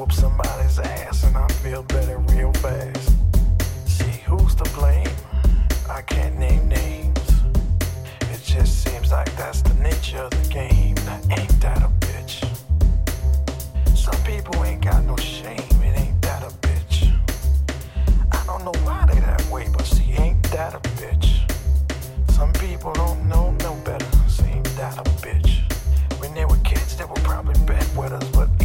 whoop somebody's ass and I feel better real fast. See, who's to blame? I can't name names. It just seems like that's the nature of the game. Now, ain't that a bitch? Some people ain't got no shame, it ain't that a bitch. I don't know why they that way, but see, ain't that a bitch? Some people don't know no better, see, ain't that a bitch? When they were kids, they were probably bedwetters, but